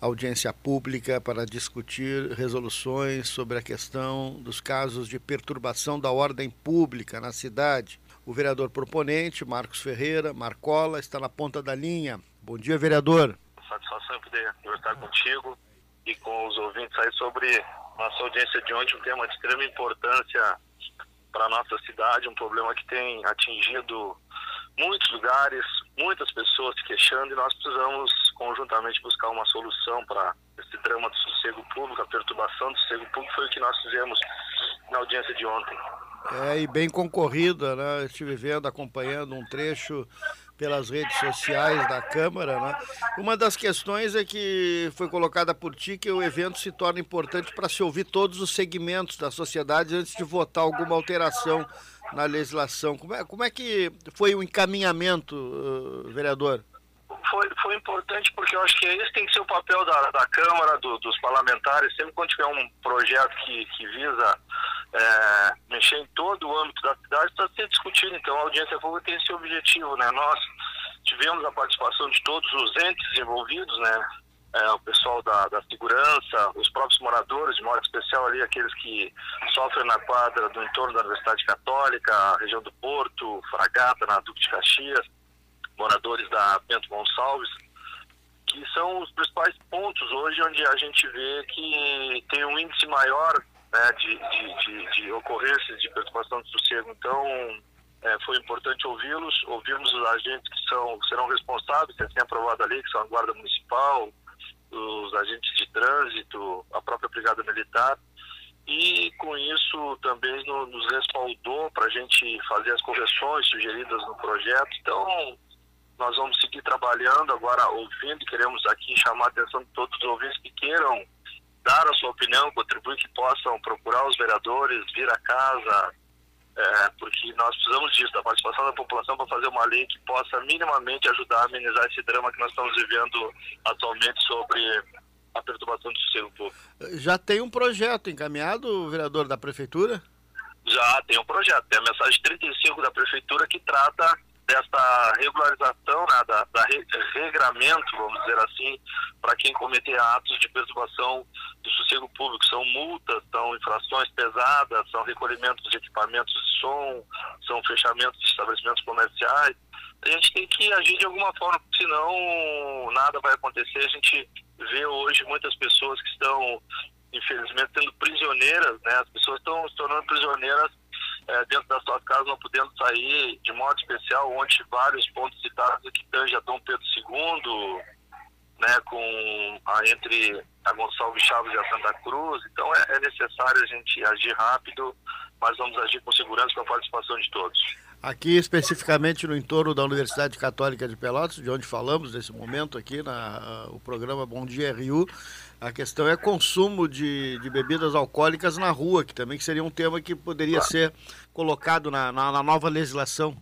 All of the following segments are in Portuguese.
audiência pública para discutir resoluções sobre a questão dos casos de perturbação da ordem pública na cidade. O vereador proponente, Marcos Ferreira, Marcola, está na ponta da linha. Bom dia, vereador. Satisfação em poder conversar contigo e com os ouvintes aí sobre nossa audiência de ontem, um tema de extrema importância para a nossa cidade, um problema que tem atingido muitos lugares, muitas pessoas se queixando e nós precisamos conjuntamente buscar uma solução para esse drama do sossego público, a perturbação do sossego público foi o que nós fizemos na audiência de ontem. É, e bem concorrida, né? Estive vendo, acompanhando um trecho pelas redes sociais da Câmara, né? Uma das questões é que foi colocada por ti que o evento se torna importante para se ouvir todos os segmentos da sociedade antes de votar alguma alteração na legislação. Como é, como é que foi o encaminhamento, vereador? Foi, importante porque eu acho que esse tem que ser o papel da, da Câmara, do, dos parlamentares, sempre quando tiver um projeto que, que visa é, mexer em todo o âmbito da cidade, está ser discutido. Então a audiência pública tem esse objetivo. Né? Nós tivemos a participação de todos os entes envolvidos, né? é, o pessoal da, da segurança, os próprios moradores, de modo especial ali aqueles que sofrem na quadra do entorno da Universidade Católica, região do Porto, Fragata, na Duque de Caxias, moradores da Bento Gonçalves, que são os principais pontos hoje onde a gente vê que tem um índice maior né, de, de, de, de ocorrências de perturbação do sossego. Então, é, foi importante ouvi-los, ouvimos os agentes que são, serão responsáveis, que têm aprovado a lei, que são a Guarda Municipal, os agentes de trânsito, a própria Brigada Militar, e com isso também no, nos respaldou para a gente fazer as correções sugeridas no projeto. Então, nós vamos seguir trabalhando agora, ouvindo, queremos aqui chamar a atenção de todos os ouvintes que queiram dar a sua opinião, contribuir, que possam procurar os vereadores, vir a casa, é, porque nós precisamos disso, da participação da população para fazer uma lei que possa minimamente ajudar a amenizar esse drama que nós estamos vivendo atualmente sobre a perturbação do sossego público. Já tem um projeto encaminhado, vereador da Prefeitura? Já tem um projeto, tem a mensagem 35 da Prefeitura que trata dessa regularização, né, da, da regramento, vamos dizer assim, para quem cometer atos de perturbação do sossego público. São multas, são infrações pesadas, são recolhimentos de equipamentos de som, são fechamentos de estabelecimentos comerciais. A gente tem que agir de alguma forma, senão nada vai acontecer. A gente vê hoje muitas pessoas que estão, infelizmente, sendo prisioneiras, né? As pessoas estão se tornando prisioneiras é, dentro das suas casas, não podendo sair, de modo especial, onde vários pontos citados aqui tange a Dom Pedro II, né, com a, entre a Gonçalves Chaves e a Santa Cruz. Então é, é necessário a gente agir rápido, mas vamos agir com segurança com a participação de todos. Aqui especificamente no entorno da Universidade Católica de Pelotas, de onde falamos nesse momento aqui na o programa Bom Dia RU, a questão é consumo de, de bebidas alcoólicas na rua, que também seria um tema que poderia ser colocado na, na, na, nova legislação.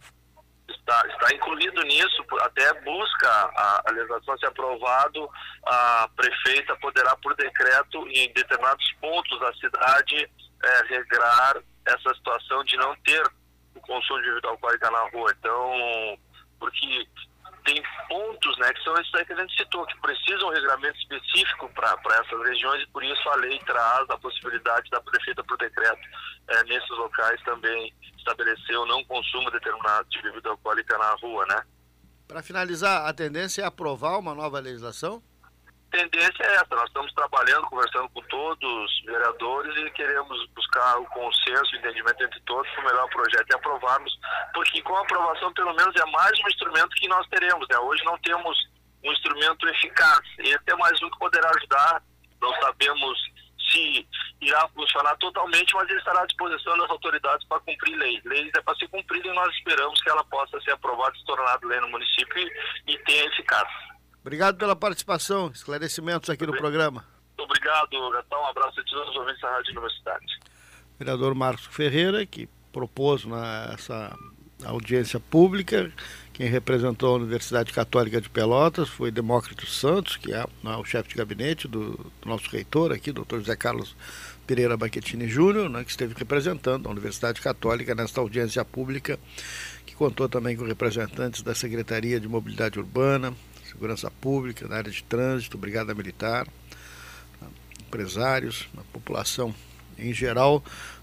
Está, está incluído nisso, até busca a, a legislação ser aprovado, a prefeita poderá, por decreto, em determinados pontos da cidade, é, regrar essa situação de não ter o consumo de bebida alcoólica na rua. Então, porque tem pontos né, que são esses que a gente citou, que precisam um regulamento específico para essas regiões e por isso a lei traz a possibilidade da prefeita por decreto é, nesses locais também estabelecer o não consumo determinado de bebida alcoólica na rua, né? Para finalizar, a tendência é aprovar uma nova legislação? Tendência é essa. Nós estamos trabalhando, conversando com todos os vereadores e queremos buscar o consenso, o entendimento entre todos para o melhor projeto e aprovarmos, porque com a aprovação, pelo menos, é mais um instrumento que nós teremos. Né? Hoje não temos um instrumento eficaz. E até mais um que poderá ajudar. Não sabemos se irá funcionar totalmente, mas ele estará à disposição das autoridades para cumprir leis. Leis é para ser cumprida e nós esperamos que ela possa ser aprovada e se tornar lei no município e, e tenha eficácia. Obrigado pela participação, esclarecimentos aqui no programa. Obrigado, Gatão. Um abraço a todos os ouvintes da Rádio Universidade. Vereador Marcos Ferreira, que propôs nessa audiência pública, quem representou a Universidade Católica de Pelotas foi Demócrito Santos, que é né, o chefe de gabinete do, do, nosso reitor aqui, doutor José Carlos Pereira Baquetini Júnior, né, que esteve representando a Universidade Católica nesta audiência pública, que contou também com representantes da Secretaria de Mobilidade Urbana, segurança pública, na área de trânsito, brigada militar, empresários, a população em geral,